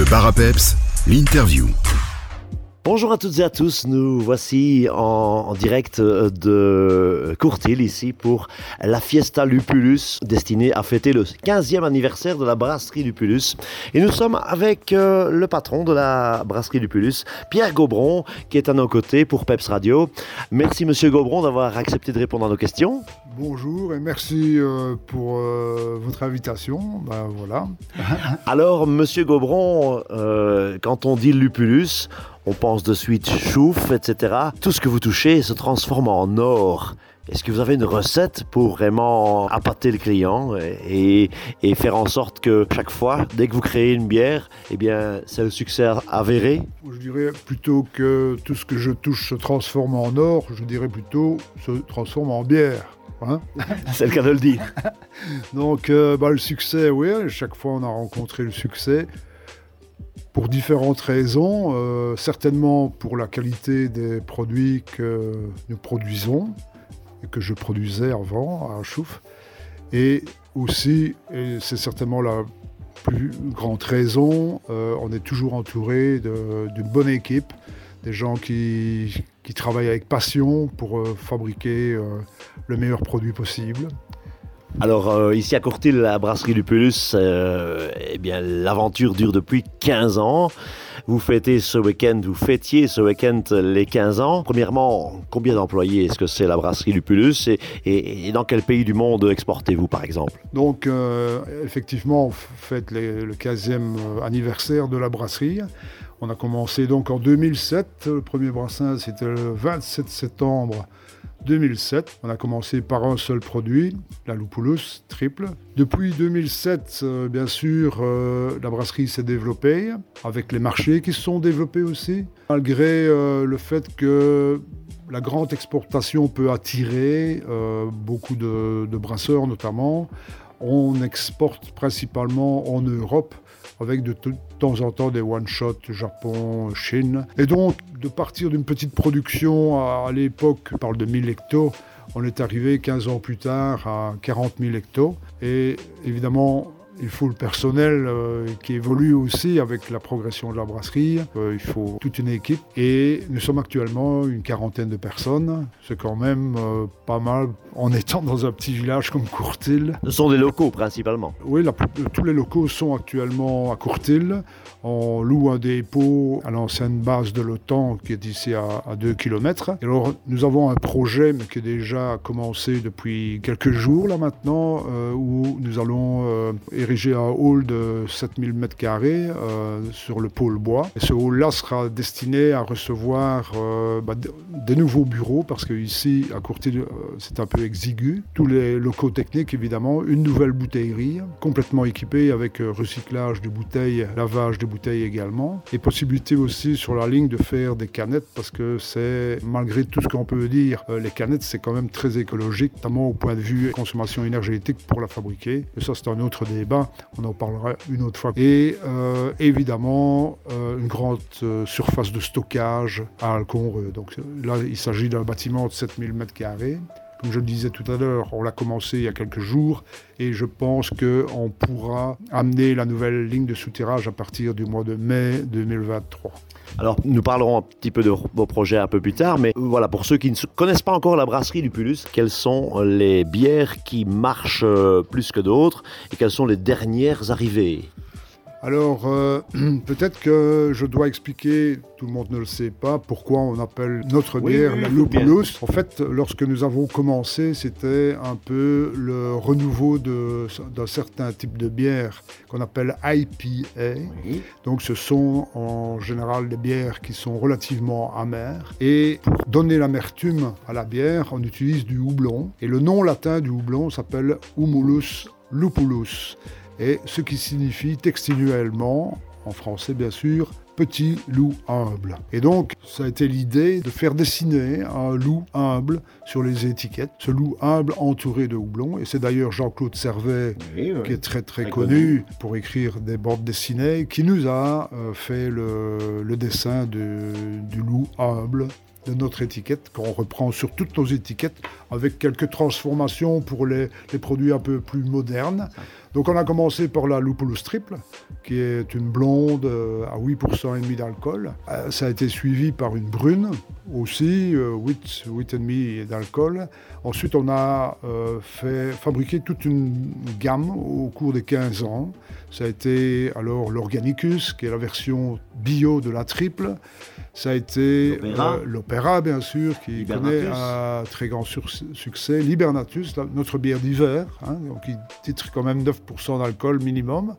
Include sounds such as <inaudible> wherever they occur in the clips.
Le bar l'interview. Bonjour à toutes et à tous, nous voici en, direct de Courtil ici pour la Fiesta Lupulus destinée à fêter le 15e anniversaire de la brasserie Lupulus. Et nous sommes avec euh, le patron de la brasserie Lupulus, Pierre Gobron, qui est à nos côtés pour Peps Radio. Merci monsieur Gobron d'avoir accepté de répondre à nos questions. Bonjour et merci euh, pour euh, votre invitation. Ben, voilà. <laughs> Alors monsieur Gobron, euh, quand on dit Lupulus, on pense de suite chouffe, etc. Tout ce que vous touchez se transforme en or. Est-ce que vous avez une recette pour vraiment appâter le client et, et faire en sorte que chaque fois, dès que vous créez une bière, eh bien, c'est le succès avéré? Je dirais plutôt que tout ce que je touche se transforme en or, je dirais plutôt se transforme en bière. Hein. <laughs> C'est le cas de le dire. Donc euh, bah, le succès, oui, chaque fois on a rencontré le succès. Pour différentes raisons, euh, certainement pour la qualité des produits que nous produisons et que je produisais avant à Chouf, et aussi, c'est certainement la plus grande raison, euh, on est toujours entouré d'une bonne équipe, des gens qui, qui travaillent avec passion pour euh, fabriquer euh, le meilleur produit possible. Alors, euh, ici à Courtil, la brasserie Lupulus, euh, eh bien, l'aventure dure depuis 15 ans. Vous fêtez ce week-end, vous fêtiez ce week-end les 15 ans. Premièrement, combien d'employés est-ce que c'est la brasserie Lupulus et, et- et dans quel pays du monde exportez-vous, par exemple? Donc, euh, effectivement, on fête les- le 15e anniversaire de la brasserie. On a commencé donc en 2007. Le premier brassin, c'était le 27 septembre 2007. On a commencé par un seul produit, la Lupulus triple. Depuis 2007, euh, bien sûr, euh, la brasserie s'est développée, avec les marchés qui se sont développés aussi, malgré euh, le fait que la grande exportation peut attirer beaucoup de brasseurs notamment. On exporte principalement en Europe avec de, temps en temps des one-shots Japon, Chine. Et donc, de partir d'une petite production à, à l'époque, on parle de 1000 hectos, on est arrivé 15 ans plus tard à 40 000 hectos. Et évidemment, il faut le personnel euh, qui évolue aussi avec la progression de la brasserie. Euh, il faut toute une équipe. Et nous sommes actuellement une quarantaine de personnes. C'est quand même euh, pas mal en étant dans un petit village comme Courtil. Ce sont des locaux, principalement. Oui, la- tous les locaux sont actuellement à Courtil. On loue un dépôt à l'ancienne base de l'OTAN qui est ici à, à 2 km. Et alors, nous avons un projet mais qui est déjà commencé depuis quelques jours là maintenant, où nous allons ériger un hall de 7000 m2 euh, sur le pôle bois. Ce hall-là sera destiné à recevoir euh, bah, des nouveaux bureaux parce que ici, à Courtil, euh, c'est un peu exigu. Tous les locaux techniques, évidemment, une nouvelle bouteillerie complètement équipée avec recyclage de bouteilles, lavage de bouteilles également, et possibilité aussi sur la ligne de faire des canettes parce que c'est, malgré tout ce qu'on peut dire, les canettes, c'est quand même très écologique, notamment au point de vue consommation énergétique pour la fabriquer. Et ça, c'est un autre débat, on en parlera une autre fois. Et euh, évidemment, euh, une grande euh, surface de stockage à Alconreux. Donc là, il s'agit d'un bâtiment de 7000 m2. Comme je le disais tout à l'heure, on l'a commencé il y a quelques jours et je pense qu'on pourra amener la nouvelle ligne de soutirage à partir du mois de mai 2023. Alors, nous parlerons un petit peu de vos projets un peu plus tard, mais voilà, pour ceux qui ne se- connaissent pas encore la brasserie Lupulus, quelles sont les bières qui marchent euh, plus que d'autres et quelles sont les dernières arrivées? Alors, euh, <clears throat> peut-être que je dois expliquer, tout le monde ne le sait pas, pourquoi on appelle notre bière oui, la Lupulus. En fait, lorsque nous avons commencé, c'était un peu le renouveau d'un certain type de bière qu'on appelle IPA. Donc ce sont en général des bières qui sont relativement amères. Et pour donner l'amertume à la bière, on utilise du houblon. Et le nom latin du houblon s'appelle Humulus lupulus. Et ce qui signifie textuellement, en français bien sûr, petit loup humble. Et donc, ça a été l'idée de faire dessiner un loup humble sur les étiquettes. Ce loup humble entouré de houblon. Et c'est d'ailleurs Jean-Claude Servet qui est très très Très connu pour écrire des bandes dessinées, qui nous a euh, fait le, le dessin de- du loup humble de notre étiquette, qu'on reprend sur toutes nos étiquettes, avec quelques transformations pour les, les produits un peu plus modernes. Donc on a commencé par la Lupulus triple, qui est une blonde euh, à 8% et demi d'alcool. Euh, ça a été suivi par une brune aussi, 8, euh, 8,5 d'alcool. Ensuite on a fait fabriquer toute une gamme au cours des 15 ans. Ça a été alors l'Organicus, qui est la version bio de la triple. Ça a été l'Opéra, bien sûr, qui connaît un très grand succès. Libernatus, notre bière d'hiver, hein, qui titre quand même 9 d'alcool minimum.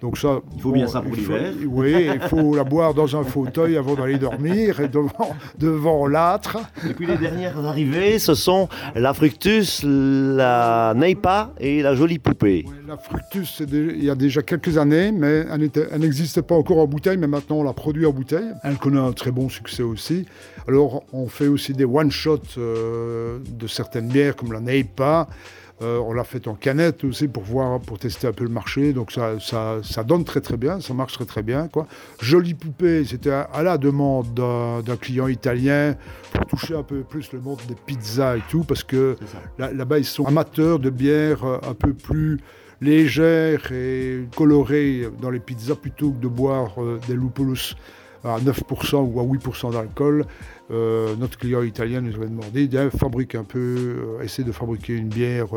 Donc ça, il faut bien ça pour l'hiver. Oui, il faut la boire dans un fauteuil avant d'aller dormir et devant, devant l'âtre. Et puis les dernières arrivées, ce sont la Fructus, la Neipa et la Jolie Poupée. la Fructus, il y a déjà quelques années, mais elle n'existe pas encore en bouteille, mais maintenant on la produit en bouteille. Elle connaît un très bon succès aussi. Alors on fait aussi des one-shots euh, de certaines bières comme la Neipa. Euh, on l'a fait en canette aussi pour voir, pour tester un peu le marché. Donc ça, ça, donne très très bien, ça marche très très bien. Quoi. Jolie poupée, c'était à, la demande d'un client italien pour toucher un peu plus le monde des pizzas et tout, parce que là-bas ils sont amateurs de bières euh, un peu plus légères et colorées dans les pizzas plutôt que de boire euh, des lupulus à 9% ou à 8% d'alcool. Euh, notre client italien nous avait demandé de fabriquer un peu, euh, essayer de fabriquer une bière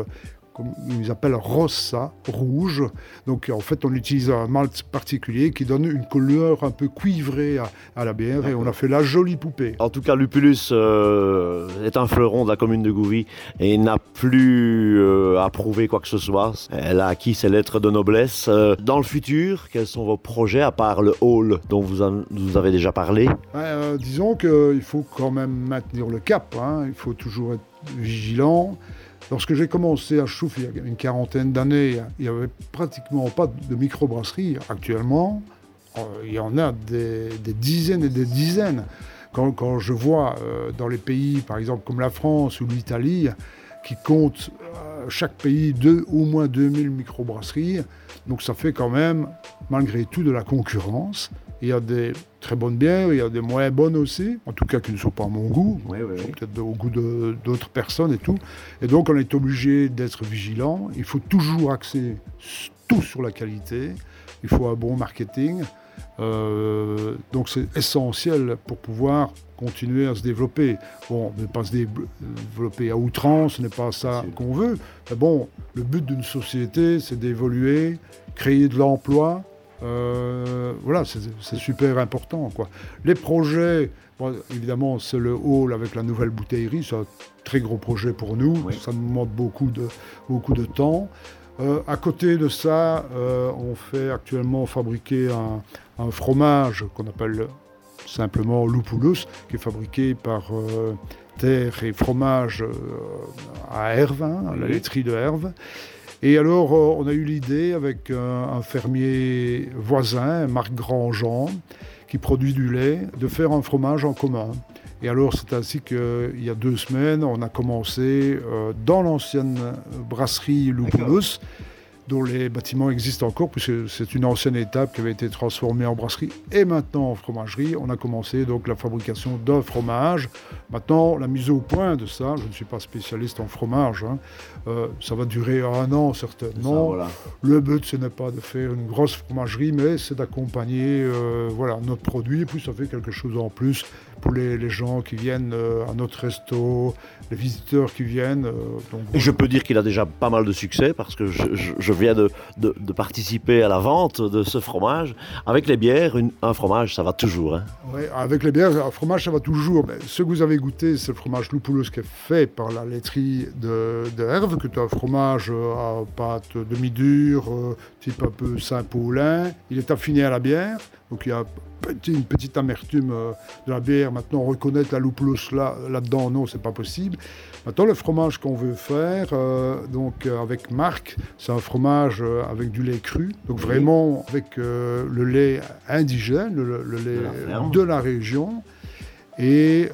comme ils appellent rossa, rouge. Donc en fait, on utilise un malt particulier qui donne une couleur un peu cuivrée à, la bière et on a fait la jolie poupée. En tout cas, Lupulus euh, est un fleuron de la commune de Gouvy et n'a plus à prouver quoi que ce soit. Elle a acquis ses lettres de noblesse. dans le futur, quels sont vos projets à part le hall dont vous, vous avez déjà parlé? Disons qu'il faut quand même maintenir le cap. Hein. Il faut toujours être vigilant. Lorsque j'ai commencé à Chouf il y a une quarantaine d'années, il n'y avait pratiquement pas de microbrasserie. Actuellement, euh, il y en a des, dizaines et des dizaines. Quand, je vois euh, dans les pays, par exemple comme la France ou l'Italie, qui comptent euh, chaque pays deux, au moins 2000 microbrasseries, donc ça fait quand même, malgré tout, de la concurrence. Il y a des très bonnes bières, il y a des moins bonnes aussi, en tout cas qui ne sont pas à mon goût, peut-être au goût d'autres personnes et tout. Et donc on est obligé d'être vigilant. Il faut toujours axer tout sur la qualité. Il faut un bon marketing. Euh, donc c'est essentiel pour pouvoir continuer à se développer. Bon, ne pas se développer à outrance, ce n'est pas ça qu'on veut. Mais bon, le but d'une société, c'est d'évoluer, créer de l'emploi, euh, voilà, c'est super important. Quoi. Les projets, évidemment, c'est le hall avec la nouvelle bouteillerie, c'est un très gros projet pour nous, ça nous demande beaucoup de, beaucoup de temps. Euh, à côté de ça, euh, on fait actuellement fabriquer un, fromage qu'on appelle simplement Lupulus, qui est fabriqué par Terre et Fromage à Herve, hein, à la laiterie de Herve. Et alors, euh, on a eu l'idée avec un, fermier voisin, Marc Grandjean, qui produit du lait, de faire un fromage en commun. Et alors, c'est ainsi qu'il y a deux semaines, on a commencé euh, dans l'ancienne brasserie Lupulus dont les bâtiments existent encore, puisque c'est une ancienne étape qui avait été transformée en brasserie et maintenant en fromagerie. On a commencé donc la fabrication d'un fromage. Maintenant, la mise au point de ça, je ne suis pas spécialiste en fromage, hein, euh, ça va durer un an certainement. Le but, ce n'est pas de faire une grosse fromagerie, mais c'est d'accompagner euh, voilà, notre produit, et puis ça fait quelque chose en plus pour les, gens qui viennent euh, à notre resto, les visiteurs qui viennent. Et je peux dire qu'il a déjà pas mal de succès parce que je, viens de, participer à la vente de ce fromage. Avec les bières, un fromage, ça va toujours. Hein. Oui, avec les bières, un fromage, ça va toujours. Ce que vous avez goûté, c'est le fromage Lupulus qui est fait par la laiterie de, de Herve, un fromage à pâte demi-dure, euh, type un peu Saint-Paulin. Il est affiné à la bière, donc il y a une petite amertume euh, de la bière. Maintenant, reconnaître la loupeuse là, là-dedans, non, c'est pas possible. Maintenant, le fromage qu'on veut faire, euh, donc euh, avec Marc, c'est un fromage avec du lait cru, donc vraiment avec le lait indigène, le, lait de la région. Et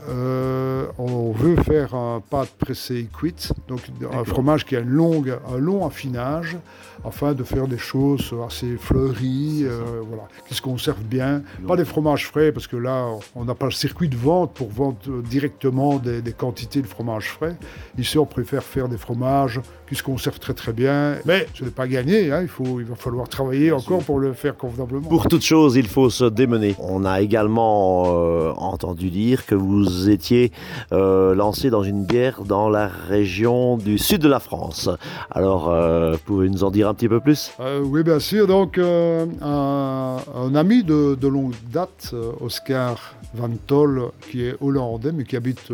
euh, on veut faire un pâte pressé cuite, donc un fromage qui a une longue, un long affinage, afin de faire des choses assez fleuries, euh, voilà, qui se conservent bien. Pas des fromages frais, parce que là, on n'a pas le circuit de vente pour vendre directement des, quantités de fromage frais. Ici, on préfère faire des fromages qui se conservent très très bien. Mais ce n'est pas gagné, hein. il, faut, il va falloir travailler encore pour le faire convenablement. Pour toute chose, il faut se démener. On a également euh, entendu dire que vous étiez euh, lancé dans une bière dans la région du sud de la France. Alors, euh, pouvez nous en dire un petit peu plus? Euh, Oui, bien sûr. Donc, un, un, ami de, de longue date, Oscar Van Tol, qui est hollandais, mais qui habite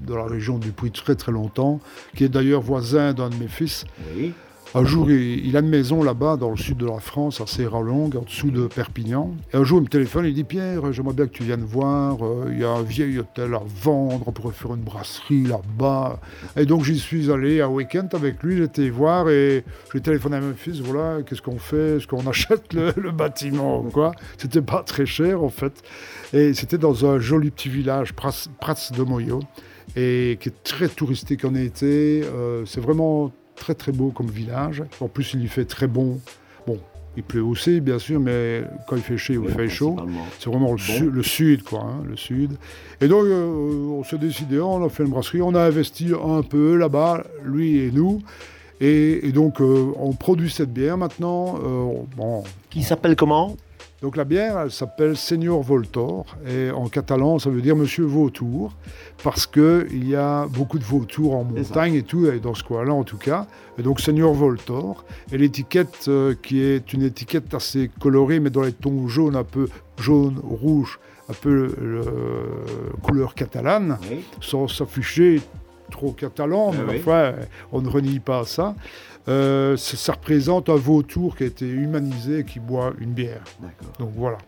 dans la région du Puy très très longtemps, qui est d'ailleurs voisin d'un de mes fils. Oui. Un jour, il, a une maison là-bas, dans le sud de la France, à Serra-Longue, en dessous de Perpignan. Et un jour, il me téléphone, il dit Pierre, j'aimerais bien que tu viennes voir. Euh, il y a un vieil hôtel à vendre, on pourrait faire une brasserie là-bas. Et donc, j'y suis allé un week-end avec lui, j'étais voir et j'ai téléphoné à mon fils voilà, qu'est-ce qu'on fait Est-ce qu'on achète le, bâtiment quoi? C'était pas très cher, en fait. Et c'était dans un joli petit village, Prats, de Moyo, et qui est très touristique en été. Euh, c'est vraiment très très beau comme village. En plus, il y fait très bon. Bon, il pleut aussi, bien sûr, mais quand il fait chaud, il fait chaud. C'est vraiment le, sud, quoi, hein, le sud. Et donc, euh, on s'est décidé, on a fait une brasserie, on a investi un peu là-bas, lui et nous. Et, donc, euh, on produit cette bière maintenant. Euh, bon. Qui s'appelle comment? Donc la bière, elle s'appelle Seigneur Voltor, et en catalan, ça veut dire Monsieur Vautour, parce qu'il y a beaucoup de vautours en montagne et tout, et dans ce coin-là en tout cas. Et donc Seigneur Voltor, et l'étiquette euh, qui est une étiquette assez colorée, mais dans les tons jaunes, un peu jaune, rouge, un peu euh, couleur catalane, sans s'afficher trop catalan, eh mais enfin, on ne renie pas ça. Euh, ça, représente un vautour qui a été humanisé et qui boit une bière. Donc voilà.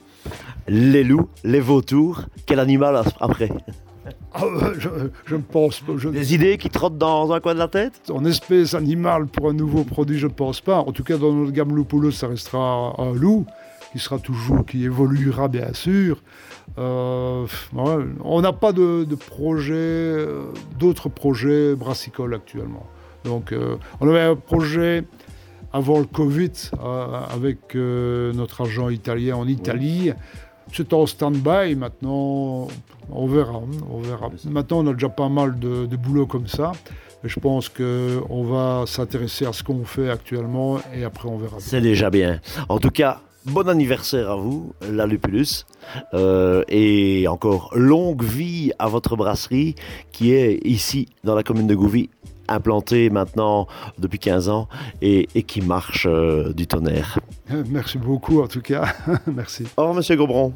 Les loups, les vautours, quel animal après ah, je, ne pense pas. Des idées qui trottent dans un coin de la tête? En espèce animale pour un nouveau produit, je ne pense pas. En tout cas, dans notre gamme Lupulus, ça restera un loup qui sera toujours, qui évoluera bien sûr. Euh, on n'a pas de, de projet, euh, d'autres projets brassicoles actuellement. Donc, euh, on avait un projet avant le Covid avec notre agent italien en Italie. C'est en stand-by maintenant. On verra, on verra. Maintenant, on a déjà pas mal de, de boulot comme ça. Je pense qu'on va s'intéresser à ce qu'on fait actuellement et après on verra. C'est déjà bien. En tout cas, bon anniversaire à vous, la Lupulus, euh, et encore longue vie à votre brasserie qui est ici dans la commune de Gouvy, implantée maintenant depuis 15 ans et, qui marche euh, du tonnerre. Merci beaucoup en tout cas. <laughs> Merci. Au revoir Monsieur Gobron.